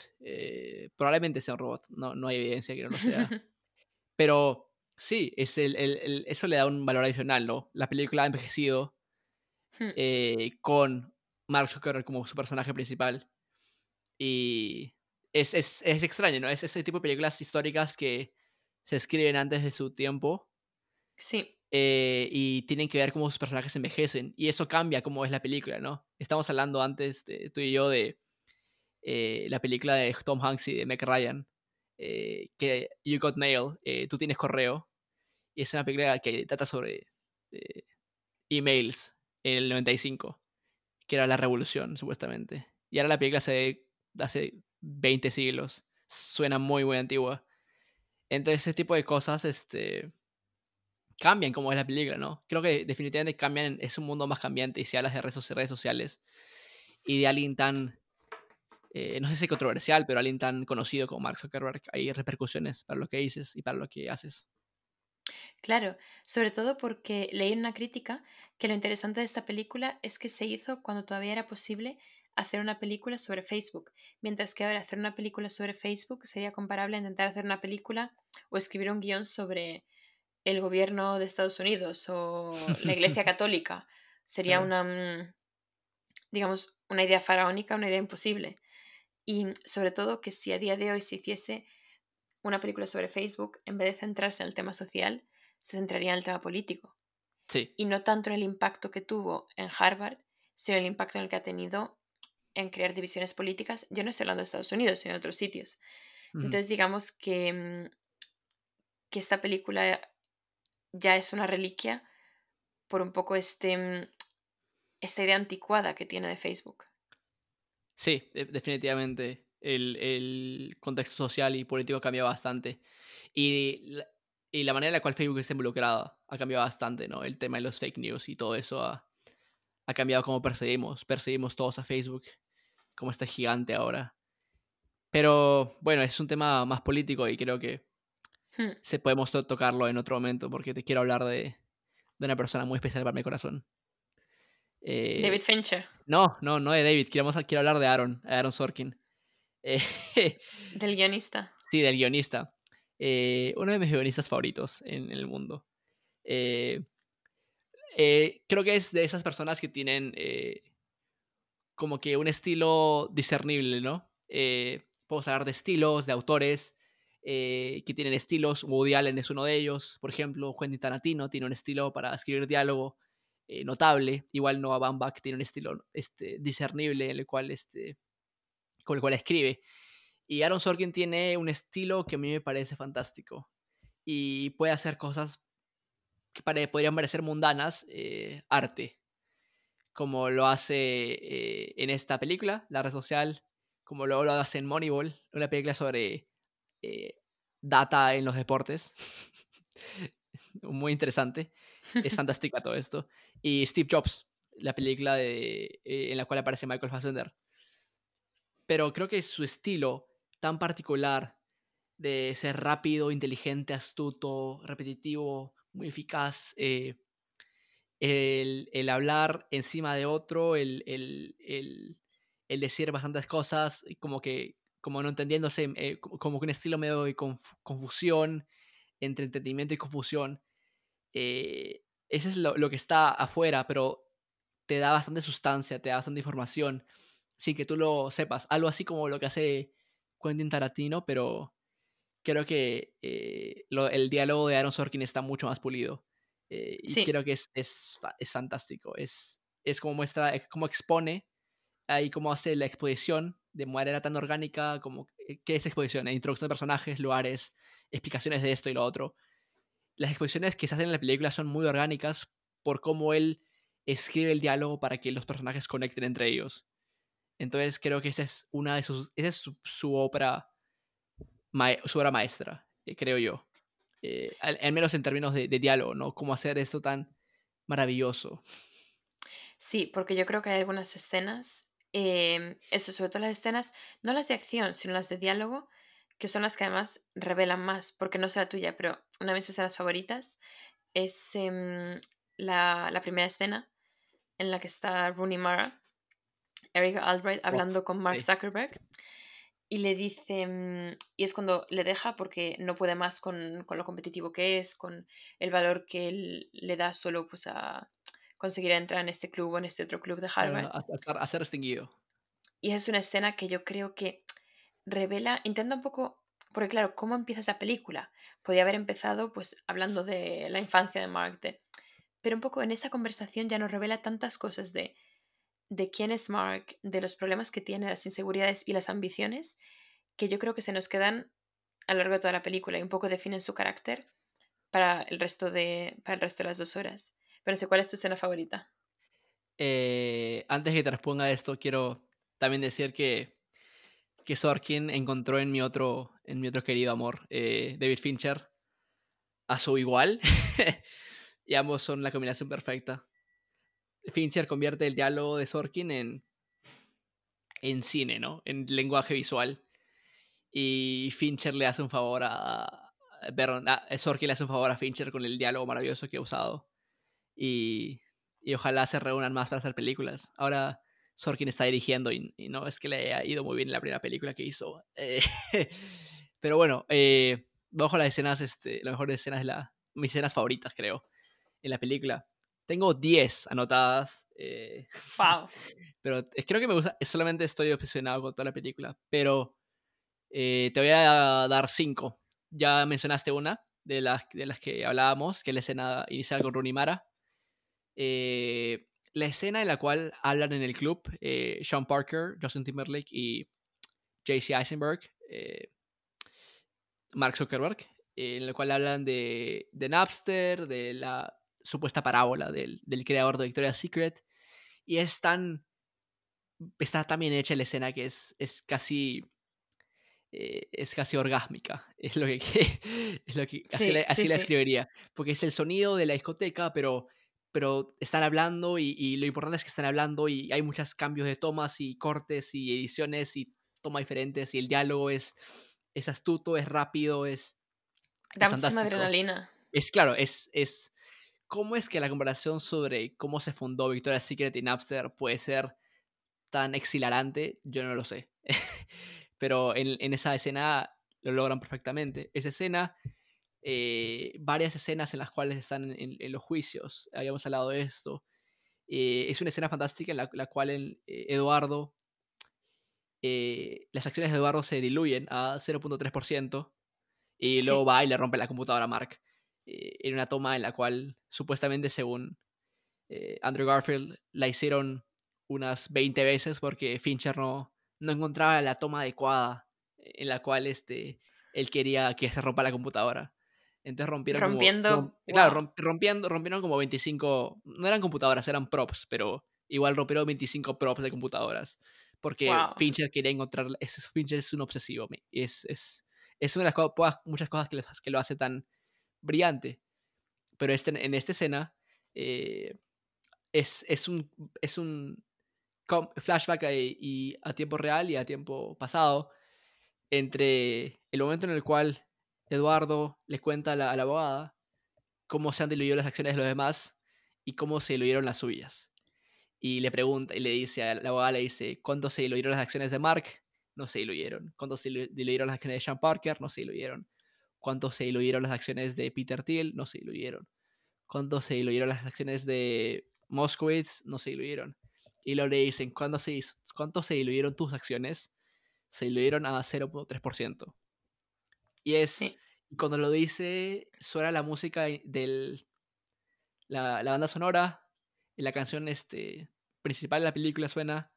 probablemente sea un robot, no, no hay evidencia que no lo sea, [LAUGHS] pero Sí, es el, el, eso le da un valor adicional, ¿no? La película ha envejecido hmm. eh, con Mark Zuckerberg como su personaje principal. Y es, es, es, extraño, ¿no? Es ese tipo de películas históricas que se escriben antes de su tiempo. Sí. Eh, y tienen que ver cómo sus personajes envejecen. Y eso cambia cómo es la película, ¿no? Estamos hablando antes, de, tú y yo, de eh, la película de Tom Hanks y de Meg Ryan. Eh, que You Got Mail, eh, tú tienes correo, y es una película que trata sobre eh, emails en el 95, que era la revolución, supuestamente. Y ahora la película se hace 20 siglos, suena muy, muy antigua. Entonces, ese tipo de cosas este, cambian como es la película, ¿no? Creo que definitivamente cambian, es un mundo más cambiante y si hablas de redes, redes sociales y de alguien tan eh, no sé si controversial, pero alguien tan conocido como Mark Zuckerberg, hay repercusiones para lo que dices y para lo que haces. Claro, sobre todo porque leí una crítica que lo interesante de esta película es que se hizo cuando todavía era posible hacer una película sobre Facebook, mientras que ahora hacer una película sobre Facebook sería comparable a intentar hacer una película o escribir un guion sobre el gobierno de Estados Unidos o la Iglesia [LAUGHS] Católica. Sería una, mm, digamos, una idea faraónica, una idea imposible. Y sobre todo que si a día de hoy se hiciese una película sobre Facebook, en vez de centrarse en el tema social, se centraría en el tema político. Sí. Y no tanto en el impacto que tuvo en Harvard, sino el impacto en el que ha tenido en crear divisiones políticas. Yo no estoy hablando de Estados Unidos, sino de otros sitios. Entonces, digamos que, mm, que esta película ya es una reliquia por un poco este, mm, esta idea anticuada que tiene de Facebook. Sí, definitivamente. El, contexto social y político cambia bastante. Y la, y la manera en la cual Facebook está involucrada ha cambiado bastante, ¿no? El tema de los fake news y todo eso ha, ha cambiado como perseguimos. Perseguimos todos a Facebook, como está gigante ahora. Pero bueno, es un tema más político y creo que hmm. se podemos tocarlo en otro momento porque te quiero hablar de, de una persona muy especial para mi corazón. Eh, David Fincher. No, no, no de David. Quiero, quiero hablar de Aaron, Aaron Sorkin. Eh, [LAUGHS] del guionista. Sí, del guionista. Eh, uno de mis guionistas favoritos en, el mundo. creo que es de esas personas que tienen como que un estilo discernible, ¿no? podemos hablar de estilos, de autores que tienen estilos. Woody Allen es uno de ellos, por ejemplo. Quentin Tarantino tiene un estilo para escribir diálogo eh, notable. Igual Noah Baumbach tiene un estilo este, discernible el cual, este, con el cual escribe. Y Aaron Sorkin tiene un estilo que a mí me parece fantástico. Y puede hacer cosas que podrían parecer mundanas, eh, arte. Como lo hace eh, en esta película, La Red Social, como luego lo hace en Moneyball, una película sobre data en los deportes. [LAUGHS] Muy interesante. [LAUGHS] Es fantástica todo esto y Steve Jobs, la película de, eh, en la cual aparece Michael Fassbender. Pero creo que su estilo tan particular de ser rápido, inteligente, astuto, repetitivo, muy eficaz, eh, el, hablar encima de otro, el, el, decir bastantes cosas, como que como no entendiéndose, eh, como que un estilo medio de confusión, entre entendimiento y confusión. Eh, eso es lo, que está afuera, pero te da bastante sustancia, te da bastante información, sin que tú lo sepas. Algo así como lo que hace Quentin Tarantino, pero creo que eh, el diálogo de Aaron Sorkin está mucho más pulido. Eh, y creo que es, es, es, fantástico. Es, es como muestra, es como expone ahí cómo hace la exposición de manera tan orgánica como eh, qué es exposición, introducción de personajes, lugares, explicaciones de esto y lo otro las exposiciones que se hacen en la película son muy orgánicas por cómo él escribe el diálogo para que los personajes conecten entre ellos. Entonces creo que esa es una de sus, esa es su, obra, su obra maestra, eh, creo yo. Eh, al, menos en términos de, diálogo, ¿no? Cómo hacer esto tan maravilloso. Sí, porque yo creo que hay algunas escenas, eh, eso, sobre todo las escenas, no las de acción, sino las de diálogo, que son las que además revelan más, porque no sea tuya, pero una de mis escenas favoritas es em, la, primera escena en la que está Rooney Mara, Eric Albright, hablando con Mark Zuckerberg y le dice, mm, y es cuando le deja porque no puede más con, lo competitivo que es, con el valor que él le da solo pues a conseguir entrar en este club o en este otro club de Harvard. a, ser extinguido. Y es una escena que yo creo que revela, intenta un poco, porque claro, ¿cómo empieza esa película? Podría haber empezado pues hablando de la infancia de Mark, pero un poco en esa conversación ya nos revela tantas cosas de, de quién es Mark, de los problemas que tiene, las inseguridades y las ambiciones, que yo creo que se nos quedan a lo largo de toda la película y un poco definen su carácter para el resto de, para el resto de las dos horas. Pero no sé cuál es tu escena favorita. Eh, antes que te responda esto, quiero también decir que que Sorkin encontró en mi otro, en mi otro querido amor, eh, David Fincher, a su igual. [LAUGHS] y ambos son la combinación perfecta. Fincher convierte el diálogo de Sorkin en, en cine, ¿no? En lenguaje visual. Y Fincher le hace un favor a, perdón, Sorkin le hace un favor a Fincher con el diálogo maravilloso que ha usado. Y, y ojalá se reúnan más para hacer películas. Ahora Sorkin está dirigiendo y, no es que le haya ido muy bien en la primera película que hizo. Eh, [LAUGHS] pero bueno, eh, bajo las escenas, este, las mejores escenas de la, mis escenas favoritas, creo, en la película. Tengo 10 anotadas. Eh, wow. [LAUGHS] Pero creo que me gusta, solamente estoy obsesionado con toda la película, pero te voy a dar 5. Ya mencionaste una de las, de las que hablábamos, que es la escena inicial con Rooney Mara. Eh, la escena en la cual hablan en el club eh, Sean Parker, Justin Timberlake y JC Eisenberg, eh, Mark Zuckerberg, en la cual hablan de, de Napster, de la supuesta parábola del, del, creador de Victoria's Secret, y es tan está también hecha la escena que es, es casi eh, es casi orgásmica, [LAUGHS] es lo que, es lo que así, la, así la escribiría, porque es el sonido de la discoteca, pero, pero están hablando y, y, lo importante es que están hablando y hay muchos cambios de tomas y cortes y ediciones y tomas diferentes y el diálogo es, es astuto, es rápido, es... Da muchísima adrenalina. Es claro, es, es... ¿Cómo es que la comparación sobre cómo se fundó Victoria's Secret y Napster puede ser tan exhilarante? Yo no lo sé. [LAUGHS] pero en, esa escena lo logran perfectamente. Esa escena, eh, varias escenas en las cuales están en, los juicios, habíamos hablado de esto. Eh, es una escena fantástica en la, cual eh, Eduardo, las acciones de Eduardo se diluyen a 0.3% y luego va y le rompe la computadora a Mark. en una toma en la cual supuestamente según Andrew Garfield la hicieron unas 20 veces porque Fincher no, no encontraba la toma adecuada en la cual este, él quería que se rompa la computadora. Entonces rompieron rompiendo, como... Claro, rompiendo, rompieron como 25... No eran computadoras, eran props, pero igual rompieron 25 props de computadoras. Porque Fincher quería encontrar... Es, Fincher es un obsesivo. Es, es, es una de las muchas cosas que, que lo hace tan brillante. Pero este, en esta escena eh, es, es, un, es un flashback y a tiempo real y a tiempo pasado entre el momento en el cual Eduardo le cuenta a la, abogada cómo se han diluido las acciones de los demás y cómo se diluyeron las suyas. Y le pregunta y le dice a la abogada, le dice, ¿cuánto se diluyeron las acciones de Mark? No se diluyeron. ¿Cuánto se diluyeron las acciones de Sean Parker? No se diluyeron. ¿Cuánto se diluyeron las acciones de Peter Thiel? No se diluyeron. ¿Cuánto se diluyeron las acciones de Moskowitz? No se diluyeron y luego le dicen, ¿cuánto se, ¿cuánto se diluyeron tus acciones? Se diluyeron a 0.3%. Y es, cuando lo dice, suena la música del, la, la banda sonora, y la canción este, principal de la película suena.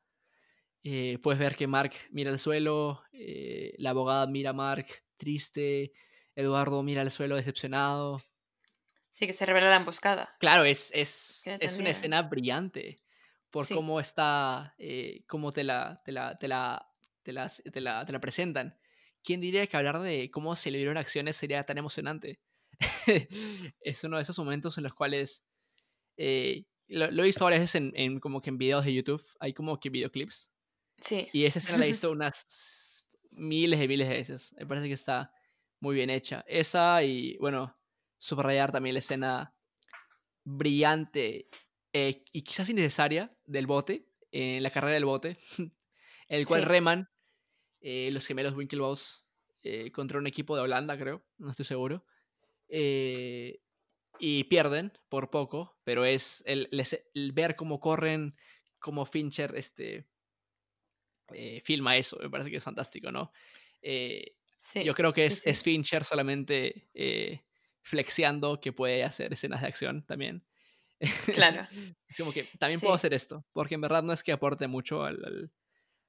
Eh, puedes ver que Mark mira al suelo, eh, la abogada mira a Mark triste, Eduardo mira al suelo decepcionado. Sí, que se revela la emboscada. Claro, es, es, es una escena brillante por cómo está, eh, cómo te la, te la, te la, te la, te la, te la presentan. ¿Quién diría que hablar de cómo se le dieron acciones sería tan emocionante? [LAUGHS] es uno de esos momentos en los cuales eh, lo, he visto varias veces en, en, como que en videos de YouTube, hay como que videoclips. Sí. Y esa escena la he [LAUGHS] visto unas miles y miles de veces. Me parece que está muy bien hecha. Esa y, bueno, subrayar también la escena brillante eh, y quizás innecesaria del bote, en la carrera del bote, [LAUGHS] el cual reman eh, los gemelos Winklevoss eh, contra un equipo de Holanda, creo, no estoy seguro. y pierden por poco, pero es el, ver cómo corren, cómo Fincher este, filma eso, me parece que es fantástico, ¿no? yo creo que es, es, Fincher solamente flexiando que puede hacer escenas de acción también. Claro. [LAUGHS] como que también puedo hacer esto, porque en verdad no es que aporte mucho al,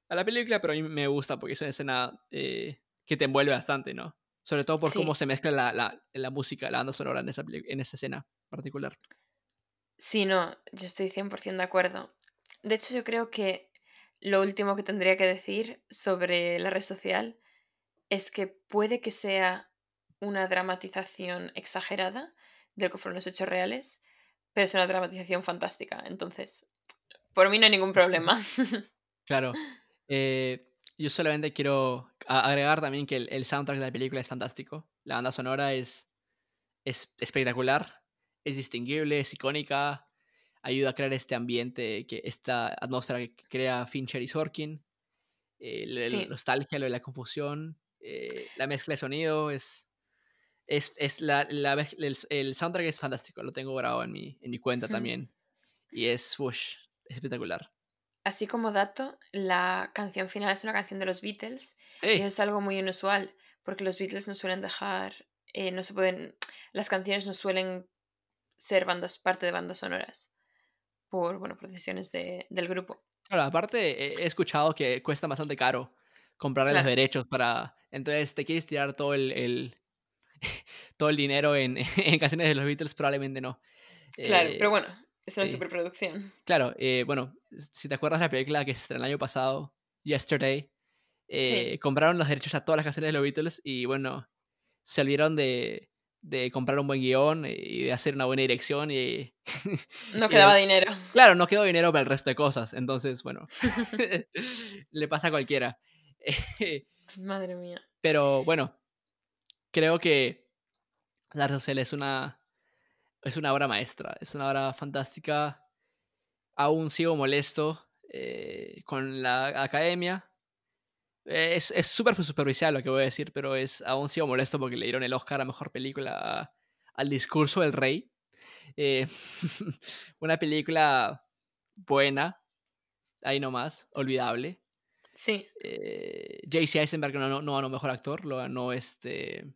a la película, pero a mí me gusta porque es una escena eh, que te envuelve bastante, ¿no? Sobre todo por cómo se mezcla la, la, la, música, la banda sonora en esa, en esa escena particular. Sí, no, yo estoy 100% de acuerdo. De hecho, yo creo que lo último que tendría que decir sobre la red social es que puede que sea una dramatización exagerada de lo que fueron los hechos reales, pero es una dramatización fantástica. Entonces, por mí no hay ningún problema. [LAUGHS] Claro. Eh, yo solamente quiero agregar también que el, soundtrack de la película es fantástico. La banda sonora es, es espectacular, es distinguible, es icónica, ayuda a crear este ambiente, que esta atmósfera que crea Fincher y Sorkin. la nostalgia, lo de la confusión, eh, la mezcla de sonido es, es, es la, la el, el, soundtrack es fantástico, lo tengo grabado en mi, en mi cuenta también. Y es, espectacular. Así como dato, la canción final es una canción de los Beatles. Y eso es algo muy inusual, porque los Beatles no suelen dejar, eh, no se pueden, las canciones no suelen ser bandas, parte de bandas sonoras, por, bueno, por decisiones de, del grupo. Claro, aparte he escuchado que cuesta bastante caro comprarle los derechos para, entonces te quieres tirar todo el [LAUGHS] todo el dinero en, [LAUGHS] en, canciones de los Beatles, probablemente no. Claro, pero eh, bueno, Es una Sí. superproducción. Claro, eh, bueno, si te acuerdas de la película que se estrenó el año pasado, Yesterday, eh, compraron los derechos a todas las canciones de los Beatles y bueno, se olvidaron de, de comprar un buen guion y de hacer una buena dirección y... [LAUGHS] No y quedaba de- dinero. Claro, no quedó dinero para el resto de cosas, entonces, bueno, [LAUGHS] [LAUGHS] le pasa a cualquiera. Madre mía. Pero bueno, creo que La red social es una, es una obra maestra, es una obra fantástica. Aún sigo molesto eh, con la academia. Eh, Es es súper superficial lo que voy a decir, pero es aún sigo molesto porque le dieron el Oscar a Mejor Película al Discurso del Rey. Eh, [LAUGHS] una película buena, ahí nomás, olvidable. Sí, Eh, JC Eisenberg no, no, no ganó mejor actor, lo ganó este.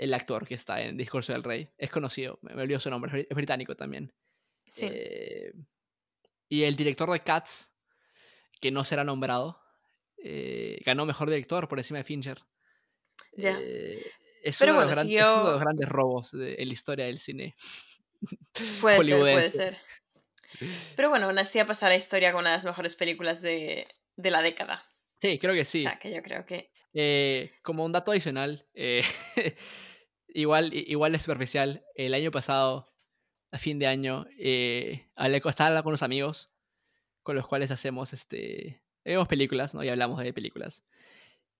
El actor que está en Discurso del Rey. Es conocido, me, me olvidó su nombre, es bri- es británico también. sí. Eh, y el director de Cats, que no será nombrado, eh, ganó mejor director por encima de Fincher. Ya. Eh, es, Pero uno de los bueno, si gran- es uno de los yo- grandes robos de, en la historia del cine. [LAUGHS] Puede ser, puede ser. Pero bueno, aún así ha pasado a la historia con una de las mejores películas de, de la década. Sí, creo que sí. O sea, que yo creo que. Como un dato adicional, [LAUGHS] igual, igual de superficial, el año pasado, a fin de año, eh, estaba con unos amigos con los cuales hacemos, este, vemos películas, ¿no? Y hablamos de películas.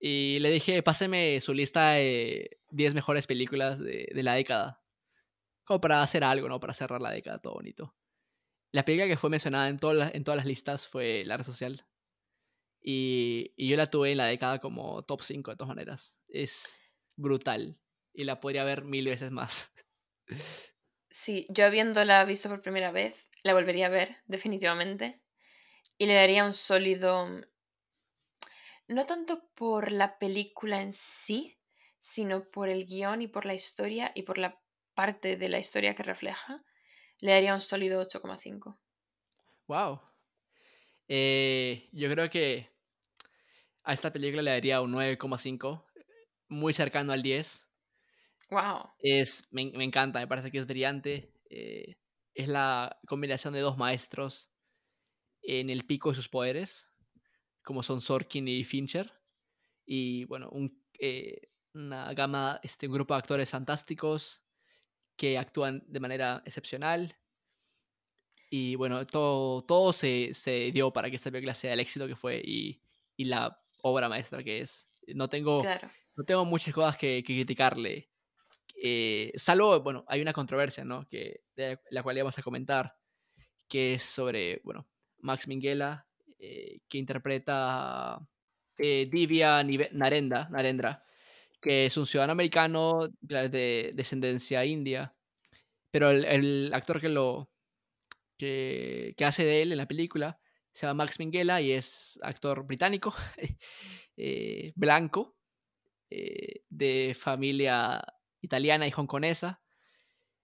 Y le dije, páseme su lista de 10 mejores películas de, de la década. Como para hacer algo, ¿no? Para cerrar la década, todo bonito. La película que fue mencionada en, todas las- en todas las listas fue La Red Social. Y, y yo la tuve en la década como top 5 de todas maneras. Es brutal. Y la podría ver mil veces más. Sí, yo habiéndola visto por primera vez, la volvería a ver, definitivamente. Y le daría un sólido. No tanto por la película en sí, sino por el guion y por la historia y por la parte de la historia que refleja. Le daría un sólido 8,5. ¡Wow! Eh, yo creo que a esta película le daría un 9,5. Muy cercano al 10. ¡Wow! Es, me, me encanta, me parece que es brillante. eh, es la combinación de dos maestros en el pico de sus poderes, como son Sorkin y Fincher. Y bueno, un, eh, una gama, este, un grupo de actores fantásticos que actúan de manera excepcional. Y bueno, todo, todo se, se dio para que esta película sea el éxito que fue y, y la obra maestra que es. No tengo, Claro. no tengo muchas cosas que, que criticarle. Eh, salvo, bueno, hay una controversia, ¿no? Que, la cual a comentar, que es sobre, bueno, Max Minghella, eh, que interpreta eh, Divya Narendra, Narendra, que es un ciudadano americano de descendencia india, pero el, el actor que lo que, que hace de él en la película se llama Max Minghella y es actor británico, [LAUGHS] eh, blanco, eh, de familia italiana y hongkonesa,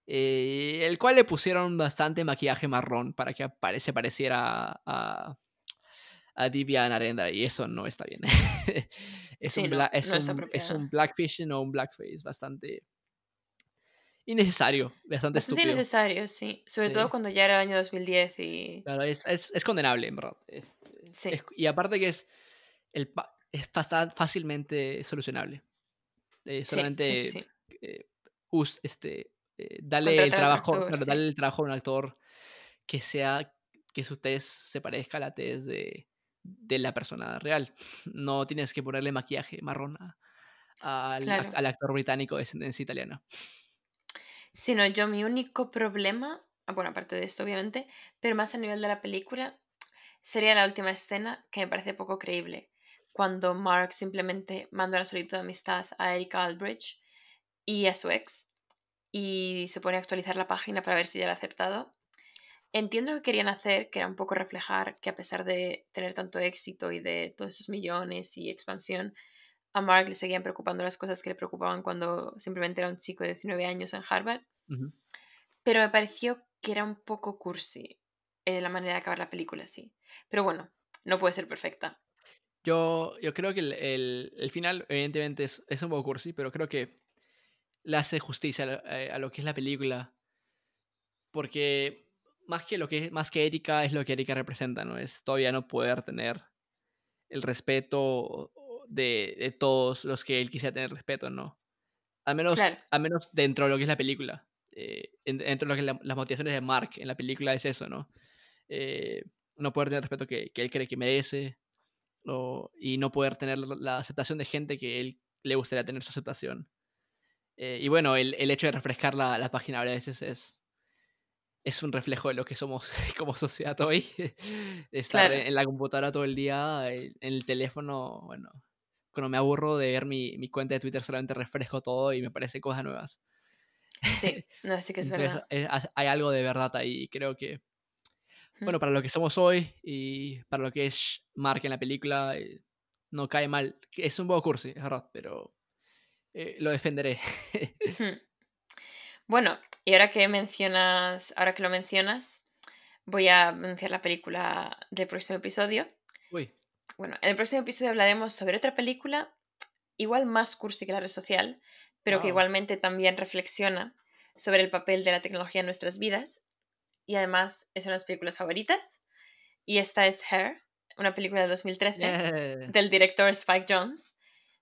eh, el cual le pusieron bastante maquillaje marrón para que se pareciera a, a Divya Narendra y eso no está bien. [LAUGHS] es, Sí, un no, es, no un, es un blackfishing o un blackface bastante innecesario, bastante Bastante estúpido. innecesario, sí. Sobre Sí. todo cuando ya era el año 2010 y... Claro, es, es, es condenable, en verdad. Sí. es- y aparte que es, el, es fácilmente solucionable. Eh, solamente. Eh, us- este, eh, dale el trabajo, actor, claro, sí. dale el trabajo a un actor que sea, que su test se parezca a la test de, de la persona real. No tienes que ponerle maquillaje marrón a- al, Claro. al actor británico de descendencia italiana. Sino yo mi único problema, ah, bueno, aparte de esto obviamente, pero más a nivel de la película, sería la última escena que me parece poco creíble, cuando Mark simplemente manda una solicitud de amistad a Erika Aldrich y a su ex y se pone a actualizar la página para ver si ya la ha aceptado. Entiendo lo que querían hacer, que era un poco reflejar que a pesar de tener tanto éxito y de todos esos millones y expansión, a Mark le seguían preocupando las cosas que le preocupaban cuando simplemente era un chico de 19 años en Harvard. Pero me pareció que era un poco cursi eh, la manera de acabar la película así. Pero bueno, no puede ser perfecta. Yo, yo creo que el, el- el final, evidentemente, es, es un poco cursi, pero creo que le hace justicia a, la- a- lo que es la película. Porque más que lo que más que Erika es lo que Erika representa, ¿no? Es todavía no poder tener el respeto de, todos los que él quisiera tener respeto, ¿no? Al menos, al menos dentro de lo que es la película. Eh, dentro de lo que las motivaciones de Mark en la película es eso, ¿no? Eh, no poder tener el respeto que, él cree que merece y no poder tener la aceptación de gente que él le gustaría tener su aceptación. Eh, y bueno, el, el, hecho de refrescar la, la, página a veces es, es un reflejo de lo que somos [LAUGHS] como sociedad hoy. [LAUGHS] Estar en, la computadora todo el día, en, el teléfono, bueno, cuando me aburro de ver mi, mi, cuenta de Twitter solamente refresco todo y me parecen cosas nuevas. Sí, no, sí que [LAUGHS] es verdad. hay algo de verdad ahí, creo que bueno, para lo que somos hoy y para lo que es Mark en la película, eh, no cae mal. Es un poco cursi, es verdad, pero eh, lo defenderé. [LAUGHS] bueno, y ahora que mencionas, ahora que lo mencionas, voy a mencionar la película del próximo episodio. Uy. Bueno, en el próximo episodio hablaremos sobre otra película, igual más cursi que la red social, pero que igualmente también reflexiona sobre el papel de la tecnología en nuestras vidas y además es una de las películas favoritas. Y esta es Her, una película de 2013 del director Spike Jones.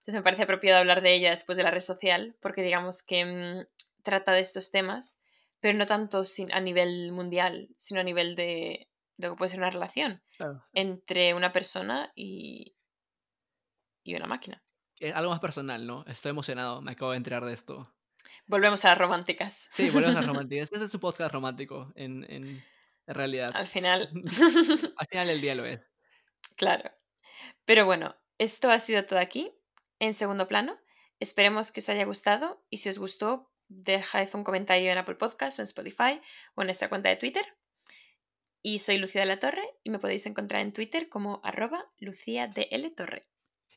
Entonces me parece apropiado hablar de ella después de la red social, porque digamos que mm, trata de estos temas, pero no tanto a nivel mundial, sino a nivel de, lo que puede ser una relación entre una persona y, y una máquina. Es algo más personal, ¿no? Estoy emocionado, me acabo de enterar de esto. Volvemos a las románticas. Sí, volvemos a las [LAUGHS] románticas. Este es un podcast romántico, en, en, realidad. Al final. [LAUGHS] Al final del día lo es. Claro. Pero bueno, esto ha sido todo aquí, en segundo plano. Esperemos que os haya gustado y si os gustó, dejad un comentario en Apple Podcast o en Spotify o en nuestra cuenta de Twitter. Y soy Lucía de la Torre y me podéis encontrar en Twitter como arroba Lucía Torre.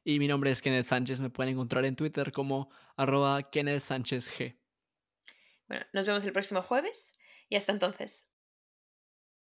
Y mi nombre es Kenneth Sánchez. Me pueden encontrar en Twitter como arroba Kenneth Sánchez G. Bueno, nos vemos el próximo jueves y hasta entonces.